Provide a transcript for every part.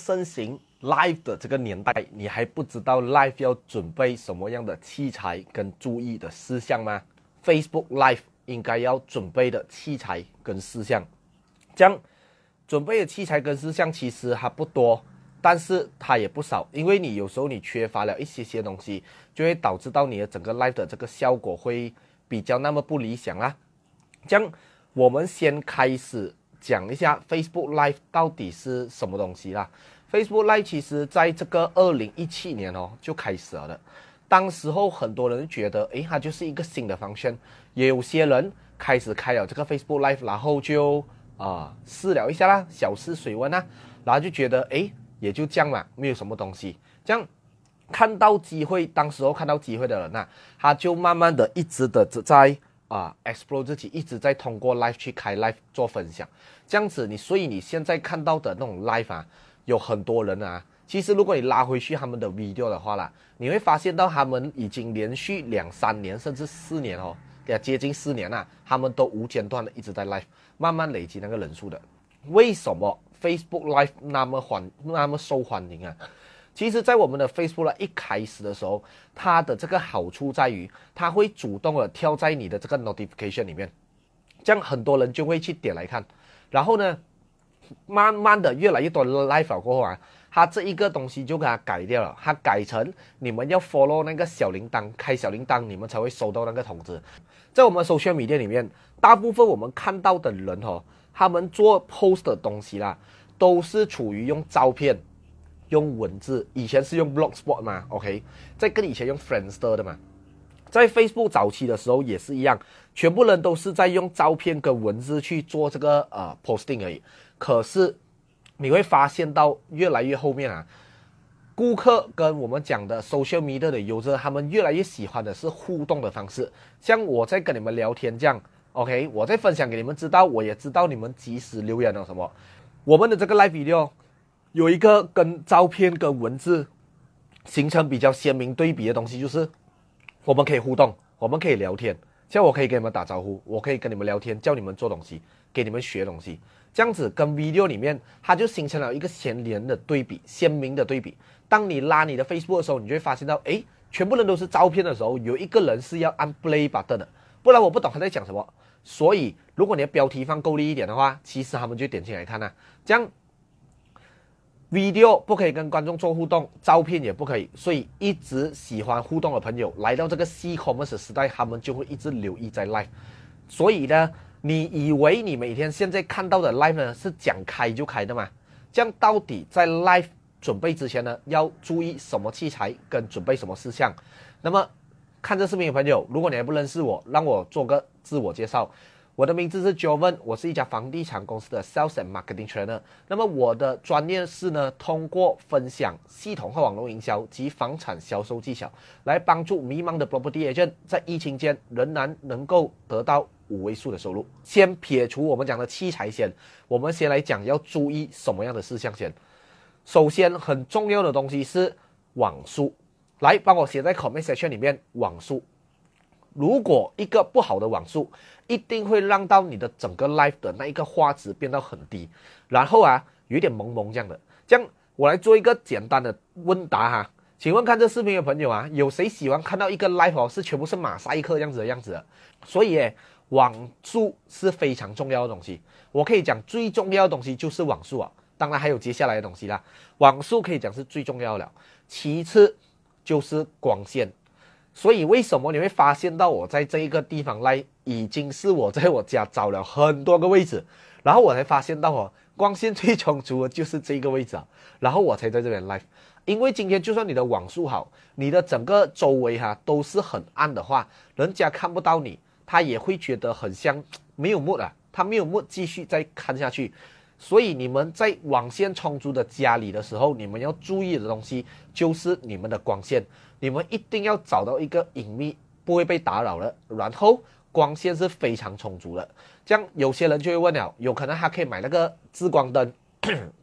身形 live 的这个年代，你还不知道 live 要准备什么样的器材跟注意的事项吗？Facebook Live 应该要准备的器材跟事项，这样准备的器材跟事项其实还不多，但是它也不少，因为你有时候你缺乏了一些些东西，就会导致到你的整个 live 的这个效果会比较那么不理想啊。这样我们先开始。讲一下 Facebook Live 到底是什么东西啦？Facebook Live 其实在这个二零一七年哦就开始了的，当时候很多人觉得，诶，它就是一个新的方向，也有些人开始开了这个 Facebook Live，然后就啊试了一下啦，小试水温啊，然后就觉得，诶，也就这样嘛，没有什么东西。这样看到机会，当时候看到机会的人呐，他就慢慢的一直的在。啊，explore 自己一直在通过 live 去开 live 做分享，这样子你，所以你现在看到的那种 live 啊，有很多人啊。其实如果你拉回去他们的 video 的话啦，你会发现到他们已经连续两三年甚至四年哦，要接近四年了，他们都无间断的一直在 live，慢慢累积那个人数的。为什么 Facebook live 那么欢那么受欢迎啊？其实，在我们的 Facebook 一开始的时候，它的这个好处在于，它会主动的跳在你的这个 notification 里面，这样很多人就会去点来看。然后呢，慢慢的越来越多的 live 过后啊，它这一个东西就给它改掉了，它改成你们要 follow 那个小铃铛，开小铃铛，你们才会收到那个通知。在我们搜炫米店里面，大部分我们看到的人哦，他们做 post 的东西啦，都是处于用照片。用文字，以前是用 Blogspot 嘛，OK，在跟以前用 Friendster 的嘛，在 Facebook 早期的时候也是一样，全部人都是在用照片跟文字去做这个呃 posting 而已。可是你会发现到越来越后面啊，顾客跟我们讲的 social media 的 user，他们越来越喜欢的是互动的方式，像我在跟你们聊天这样，OK，我在分享给你们知道，我也知道你们及时留言了什么，我们的这个 live video。有一个跟照片跟文字形成比较鲜明对比的东西，就是我们可以互动，我们可以聊天，像我可以跟你们打招呼，我可以跟你们聊天，教你们做东西，给你们学东西，这样子跟 video 里面它就形成了一个鲜连的对比，鲜明的对比。当你拉你的 Facebook 的时候，你就会发现到，哎，全部人都是照片的时候，有一个人是要按 play button 的，不然我不懂他在讲什么。所以如果你的标题放够力一点的话，其实他们就点进来看呐，这样。Video 不可以跟观众做互动，照片也不可以，所以一直喜欢互动的朋友来到这个 C commerce 时代，他们就会一直留意在 live。所以呢，你以为你每天现在看到的 live 呢是讲开就开的吗？这样到底在 live 准备之前呢，要注意什么器材跟准备什么事项？那么看这视频的朋友，如果你还不认识我，让我做个自我介绍。我的名字是 Joven，我是一家房地产公司的 Sales and Marketing Trainer。那么我的专业是呢，通过分享系统化网络营销及房产销售技巧，来帮助迷茫的 Property Agent 在疫情间仍然能够得到五位数的收入。先撇除我们讲的器材先，我们先来讲要注意什么样的事项先。首先很重要的东西是网速，来帮我写在 Comment Section 里面网速。如果一个不好的网速，一定会让到你的整个 live 的那一个画质变到很低，然后啊，有点蒙蒙这样的。这样我来做一个简单的问答哈，请问看这视频的朋友啊，有谁喜欢看到一个 live 哦是全部是马赛克这样子的样子的？所以网速是非常重要的东西。我可以讲最重要的东西就是网速啊，当然还有接下来的东西啦。网速可以讲是最重要的，其次就是光线。所以为什么你会发现到我在这一个地方来，已经是我在我家找了很多个位置，然后我才发现到哦，光线最充足的就是这个位置啊，然后我才在这边来。因为今天就算你的网速好，你的整个周围哈都是很暗的话，人家看不到你，他也会觉得很像没有木啊，他没有木继续再看下去。所以你们在网线充足的家里的时候，你们要注意的东西就是你们的光线。你们一定要找到一个隐秘、不会被打扰的，然后光线是非常充足的。这样有些人就会问了，有可能他可以买那个自光灯、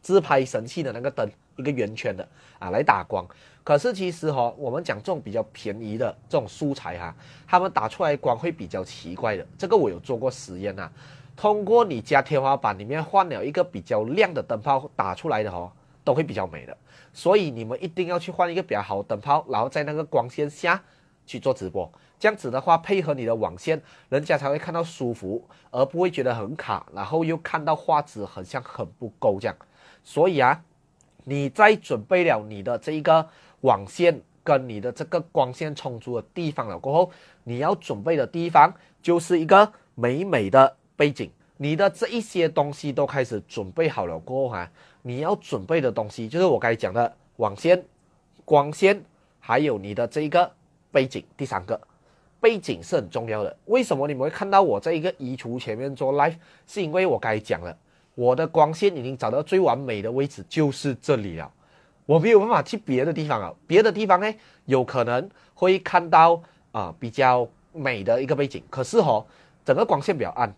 自拍神器的那个灯，一个圆圈的啊来打光。可是其实哈，我们讲这种比较便宜的这种素材哈，他们打出来光会比较奇怪的。这个我有做过实验啊。通过你家天花板里面换了一个比较亮的灯泡打出来的哦，都会比较美的。所以你们一定要去换一个比较好的灯泡，然后在那个光线下去做直播。这样子的话，配合你的网线，人家才会看到舒服，而不会觉得很卡，然后又看到画质很像很不够这样。所以啊，你在准备了你的这一个网线跟你的这个光线充足的地方了过后，你要准备的地方就是一个美美的背景。你的这一些东西都开始准备好了过后啊，你要准备的东西就是我刚才讲的网线、光线，还有你的这一个背景。第三个。背景是很重要的。为什么你们会看到我在一个衣橱前面做 live？是因为我刚才讲了，我的光线已经找到最完美的位置，就是这里了。我没有办法去别的地方啊，别的地方呢有可能会看到啊比较美的一个背景，可是哦，整个光线比较暗。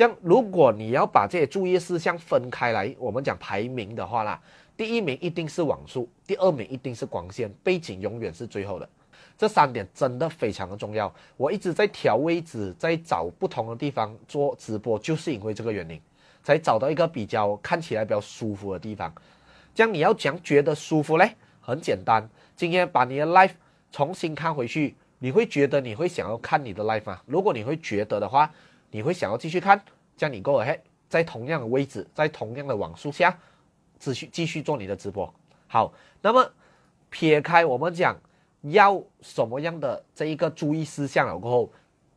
这样，如果你要把这些注意事项分开来，我们讲排名的话啦，第一名一定是网速，第二名一定是光线，背景永远是最后的。这三点真的非常的重要。我一直在调位置，在找不同的地方做直播，就是因为这个原因，才找到一个比较看起来比较舒服的地方。这样你要讲觉得舒服嘞，很简单。今天把你的 live 重新看回去，你会觉得你会想要看你的 live 吗？如果你会觉得的话，你会想要继续看，这样你 go ahead，在同样的位置，在同样的网速下，继续继续做你的直播。好，那么撇开我们讲。要什么样的这一个注意事项了过后，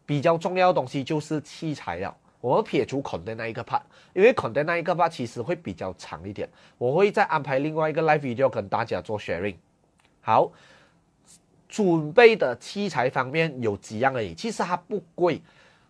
比较重要的东西就是器材了。我们撇除 content 那一个 part，因为 content 那一个 part 其实会比较长一点，我会再安排另外一个 live video 跟大家做 sharing。好，准备的器材方面有几样而已，其实它不贵。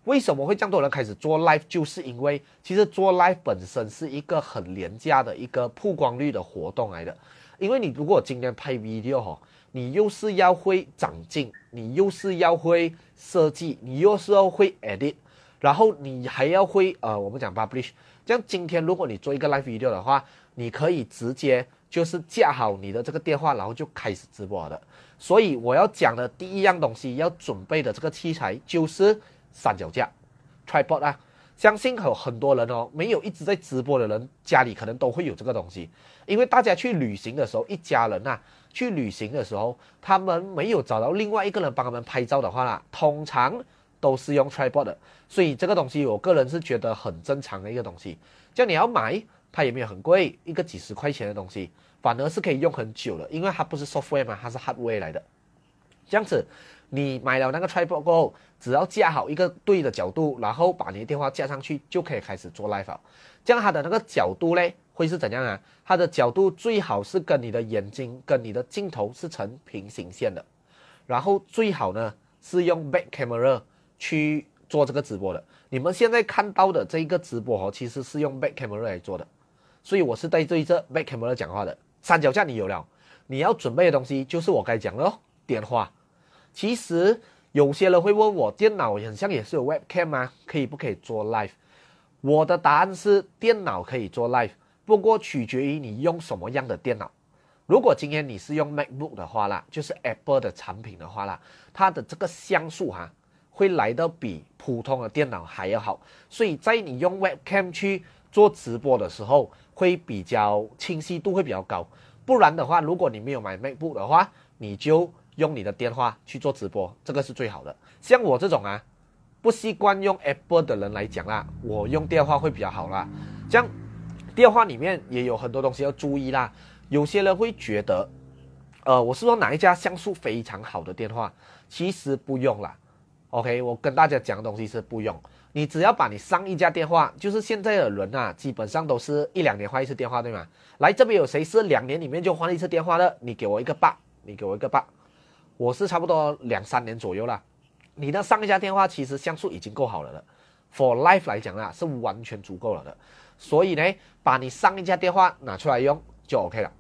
为什么会这样多人开始做 live？就是因为其实做 live 本身是一个很廉价的一个曝光率的活动来的。因为你如果今天拍 video 哈。你又是要会长镜，你又是要会设计，你又是要会 edit，然后你还要会呃，我们讲 publish。这样今天如果你做一个 live video 的话，你可以直接就是架好你的这个电话，然后就开始直播的。所以我要讲的第一样东西要准备的这个器材就是三脚架，tripod 啊。相信有很多人哦，没有一直在直播的人家里可能都会有这个东西，因为大家去旅行的时候，一家人呐。去旅行的时候，他们没有找到另外一个人帮他们拍照的话啦，通常都是用 tripod 的，所以这个东西我个人是觉得很正常的一个东西。叫你要买，它也没有很贵，一个几十块钱的东西，反而是可以用很久的，因为它不是 software 嘛，它是 hardware 来的。这样子，你买了那个 tripod 过后，只要架好一个对的角度，然后把你的电话架上去，就可以开始做 live 了。这样它的那个角度嘞。会是怎样啊？它的角度最好是跟你的眼睛跟你的镜头是成平行线的，然后最好呢是用 back camera 去做这个直播的。你们现在看到的这一个直播哦，其实是用 back camera 来做的，所以我是对这 back camera 讲话的。三脚架你有了，你要准备的东西就是我该讲的哦，电话。其实有些人会问我，电脑很像也是有 webcam 吗？可以不可以做 live？我的答案是电脑可以做 live。不过取决于你用什么样的电脑。如果今天你是用 MacBook 的话啦，就是 Apple 的产品的话啦，它的这个像素哈会来的比普通的电脑还要好。所以在你用 Webcam 去做直播的时候，会比较清晰度会比较高。不然的话，如果你没有买 MacBook 的话，你就用你的电话去做直播，这个是最好的。像我这种啊，不习惯用 Apple 的人来讲啦，我用电话会比较好啦。这样。电话里面也有很多东西要注意啦。有些人会觉得，呃，我是说哪一家像素非常好的电话，其实不用啦。OK，我跟大家讲的东西是不用。你只要把你上一家电话，就是现在的人啊，基本上都是一两年换一次电话，对吗？来这边有谁是两年里面就换一次电话的？你给我一个八，你给我一个八。我是差不多两三年左右啦。你的上一家电话其实像素已经够好了的，For life 来讲啊，是完全足够了的。所以呢，把你上一家电话拿出来用就 OK 了。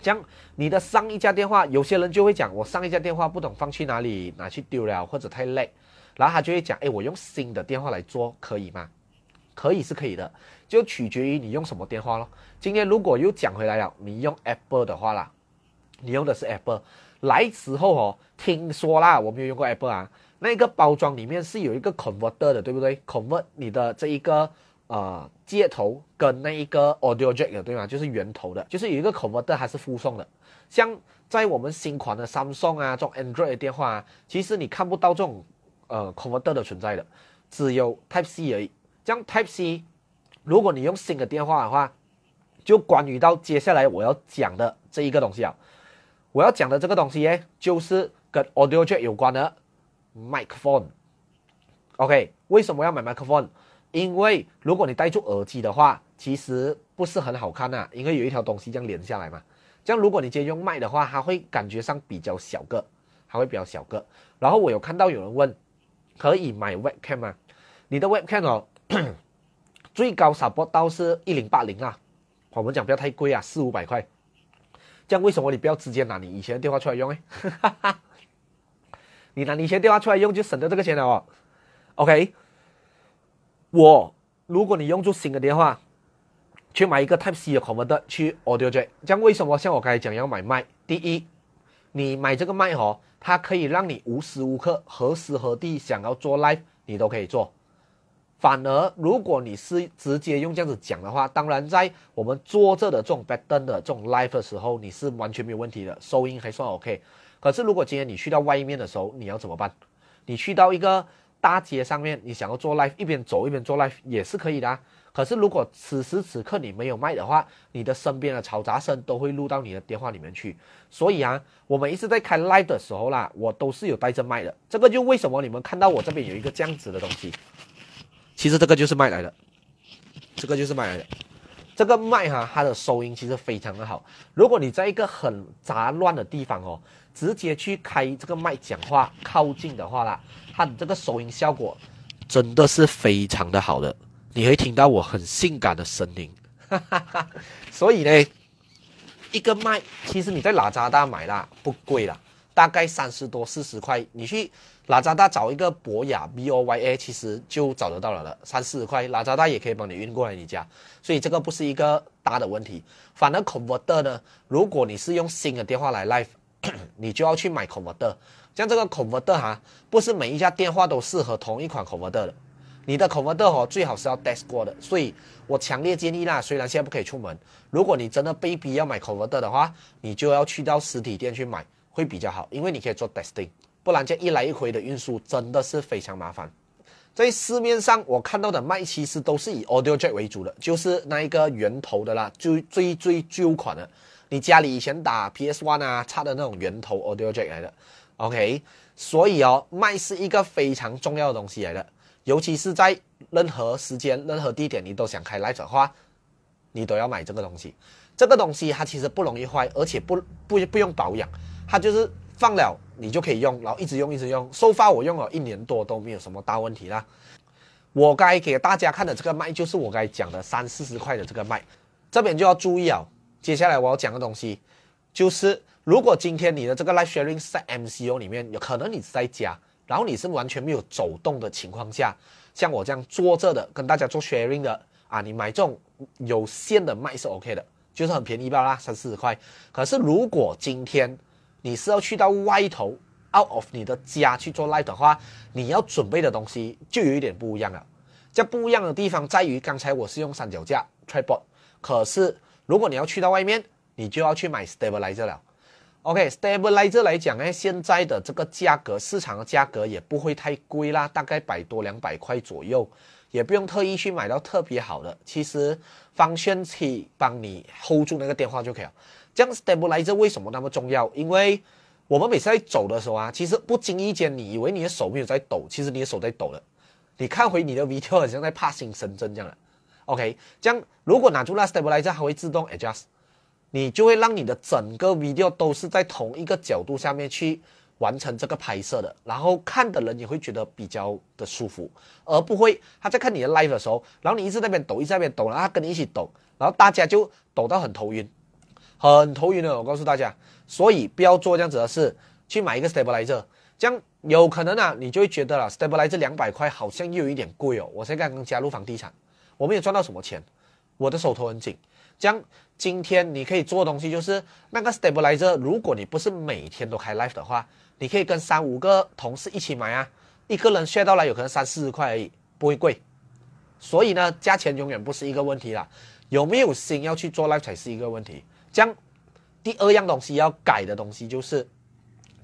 这样你的上一家电话，有些人就会讲，我上一家电话不懂放去哪里，拿去丢了或者太累，然后他就会讲，哎，我用新的电话来做可以吗？可以是可以的，就取决于你用什么电话咯。今天如果又讲回来了，你用 Apple 的话啦，你用的是 Apple，来时候哦，听说啦，我没有用过 Apple 啊，那个包装里面是有一个 converter 的，对不对？convert 你的这一个。呃接头跟那一个 audio jack 的，对吗？就是源头的，就是有一个 converter 还是附送的。像在我们新款的 Samsung 啊，这种 Android 电话啊，其实你看不到这种呃 converter 的存在的，只有 Type C 而已。这样 Type C，如果你用新的电话的话，就关于到接下来我要讲的这一个东西啊，我要讲的这个东西呢，就是跟 audio jack 有关的 microphone。OK，为什么要买 microphone？因为如果你戴住耳机的话，其实不是很好看呐，因为有一条东西这样连下来嘛。这样如果你直接用麦的话，它会感觉上比较小个，还会比较小个。然后我有看到有人问，可以买 webcam 吗？你的 webcam 哦，最高 support 到是一零八零啊。我们讲不要太贵啊，四五百块。这样为什么你不要直接拿你以前的电话出来用哎？你拿你以前电话出来用就省得这个钱了哦。OK，我如果你用住新的电话，去买一个 Type C 的 converter 去 Audio Jack，这样为什么像我刚才讲要买麦？第一，你买这个麦哦，它可以让你无时无刻、何时何地想要做 live，你都可以做。反而如果你是直接用这样子讲的话，当然在我们坐着的这种 bad 的这种 live 的时候，你是完全没有问题的，收音还算 OK。可是如果今天你去到外面的时候，你要怎么办？你去到一个大街上面，你想要做 live，一边走一边做 live 也是可以的。可是如果此时此刻你没有麦的话，你的身边的嘈杂声都会录到你的电话里面去。所以啊，我每一次在开 live 的时候啦，我都是有带着麦的。这个就为什么你们看到我这边有一个这样子的东西，其实这个就是麦来的，这个就是麦来的。这个麦哈，它的收音其实非常的好。如果你在一个很杂乱的地方哦，直接去开这个麦讲话，靠近的话啦。它的这个收音效果真的是非常的好的，你会听到我很性感的声音，哈哈哈所以呢，一个麦其实你在拉扎大买啦不贵啦，大概三十多四十块，你去拉扎大找一个博雅 B O Y A 其实就找得到了了，三四十块拉扎大也可以帮你运过来你家，所以这个不是一个大的问题。反而 converter 呢，如果你是用新的电话来 live，你就要去买 converter。像这个 converter 哈，不是每一家电话都适合同一款 converter 的。你的 converter 哦，最好是要 test 过的。所以我强烈建议啦，虽然现在不可以出门，如果你真的被逼要买 converter 的话，你就要去到实体店去买，会比较好，因为你可以做 testing。不然这一来一回的运输真的是非常麻烦。在市面上我看到的麦其实都是以 audio jack 为主的，就是那一个源头的啦，最最最旧款的。你家里以前打 PS One 啊插的那种源头 audio jack 来的。OK，所以哦，麦是一个非常重要的东西来的，尤其是在任何时间、任何地点，你都想开 live 的话，你都要买这个东西。这个东西它其实不容易坏，而且不不不用保养，它就是放了你就可以用，然后一直用一直用。收发我用了一年多都没有什么大问题啦。我该给大家看的这个麦就是我该讲的三四十块的这个麦，这边就要注意啊。接下来我要讲的东西就是。如果今天你的这个 live sharing 在 MCO 里面，有可能你在家，然后你是完全没有走动的情况下，像我这样坐着的跟大家做 sharing 的啊，你买这种有线的麦是 OK 的，就是很便宜吧啦，三四十块。可是如果今天你是要去到外头 out of 你的家去做 live 的话，你要准备的东西就有一点不一样了。这不一样的地方在于，刚才我是用三脚架 tripod，可是如果你要去到外面，你就要去买 stabilizer 了。OK，stabilizer 来讲呢，现在的这个价格，市场的价格也不会太贵啦，大概百多两百块左右，也不用特意去买到特别好的，其实方旋器帮你 hold 住那个电话就可以了。这样 stabilizer 为什么那么重要？因为我们每次在走的时候啊，其实不经意间你以为你的手没有在抖，其实你的手在抖了。你看回你的 video，好像在帕星深圳这样的。OK，这样如果拿住那 stabilizer，它会自动 adjust。你就会让你的整个 video 都是在同一个角度下面去完成这个拍摄的，然后看的人也会觉得比较的舒服，而不会他在看你的 live 的时候，然后你一直在那边抖，一直在那边抖，然后他跟你一起抖，然后大家就抖到很头晕，很头晕的。我告诉大家，所以不要做这样子的事，去买一个 stabilizer，这样有可能啊，你就会觉得了，stabilizer 两百块好像又有一点贵哦。我才刚刚加入房地产，我没有赚到什么钱，我的手头很紧。这样，今天你可以做的东西就是那个 stabilizer。如果你不是每天都开 live 的话，你可以跟三五个同事一起买啊，一个人炫到来有可能三四十块而已，不会贵。所以呢，价钱永远不是一个问题啦，有没有心要去做 live 才是一个问题。这样，第二样东西要改的东西就是，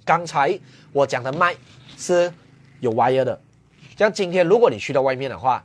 刚才我讲的麦是有 wire 的，像今天如果你去到外面的话，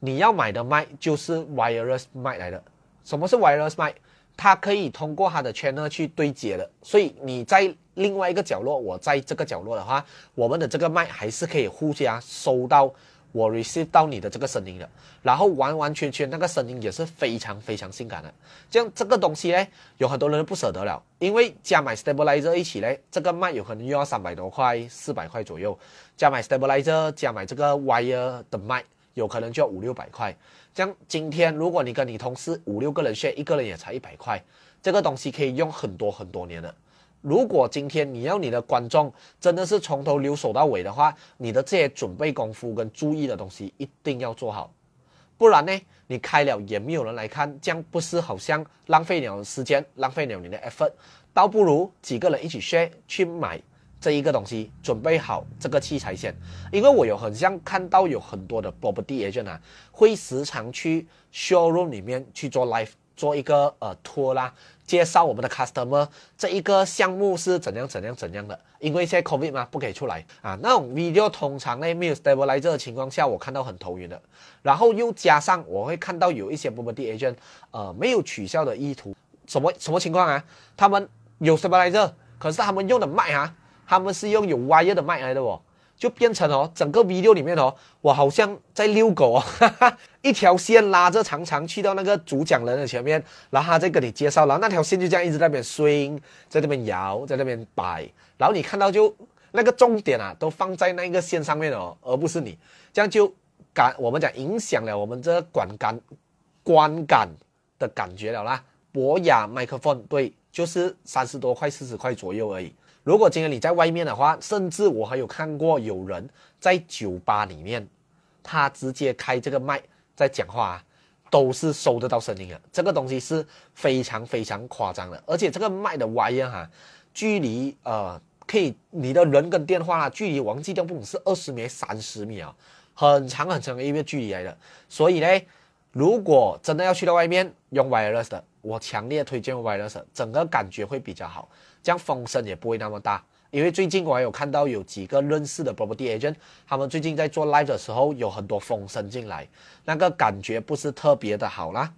你要买的麦就是 wireless 麦来的。什么是 wireless 麦？它可以通过它的 channel 去对接的，所以你在另外一个角落，我在这个角落的话，我们的这个麦还是可以互相收到我 receive 到你的这个声音了，然后完完全全那个声音也是非常非常性感的。这样这个东西呢，有很多人不舍得了，因为加买 stabilizer 一起呢，这个麦有可能又要三百多块、四百块左右，加买 stabilizer 加买这个 wire 的麦。有可能就要五六百块，这样今天如果你跟你同事五六个人 share，一个人也才一百块，这个东西可以用很多很多年了。如果今天你要你的观众真的是从头留守到尾的话，你的这些准备功夫跟注意的东西一定要做好，不然呢，你开了也没有人来看，这样不是好像浪费了时间，浪费了你的 effort，倒不如几个人一起 share 去买。这一个东西准备好这个器材先，因为我有很像看到有很多的 property agent 啊，会时常去 showroom 里面去做 live，做一个呃 tour 啦，介绍我们的 customer 这一个项目是怎样怎样怎样的。因为现在 covid 嘛，不可以出来啊。那种 video 通常呢没有 stabilizer 的情况下，我看到很头晕的。然后又加上我会看到有一些 property agent，呃，没有取消的意图。什么什么情况啊？他们有 stabilizer，可是他们用的麦啊。他们是用有 wire 的麦来的哦，就变成哦，整个 V 六里面哦，我好像在遛狗哦，哈 哈一条线拉着长长去到那个主讲人的前面，然后他再跟你介绍，然后那条线就这样一直在那边 swing，在那边摇，在那边摆，然后你看到就那个重点啊，都放在那个线上面哦，而不是你，这样就感我们讲影响了我们这观感观感的感觉了啦。博雅麦克风对，就是三十多块、四十块左右而已。如果今天你在外面的话，甚至我还有看过有人在酒吧里面，他直接开这个麦在讲话，都是收得到声音的。这个东西是非常非常夸张的，而且这个麦的 wire 哈，距离呃可以你的人跟电话距离，忘记掉不是二十米、三十米啊，很长很长的一个距离来的。所以呢，如果真的要去到外面用 wireless 的，我强烈推荐 wireless，整个感觉会比较好。这样风声也不会那么大，因为最近我还有看到有几个认识的 property agent，他们最近在做 live 的时候有很多风声进来，那个感觉不是特别的好啦。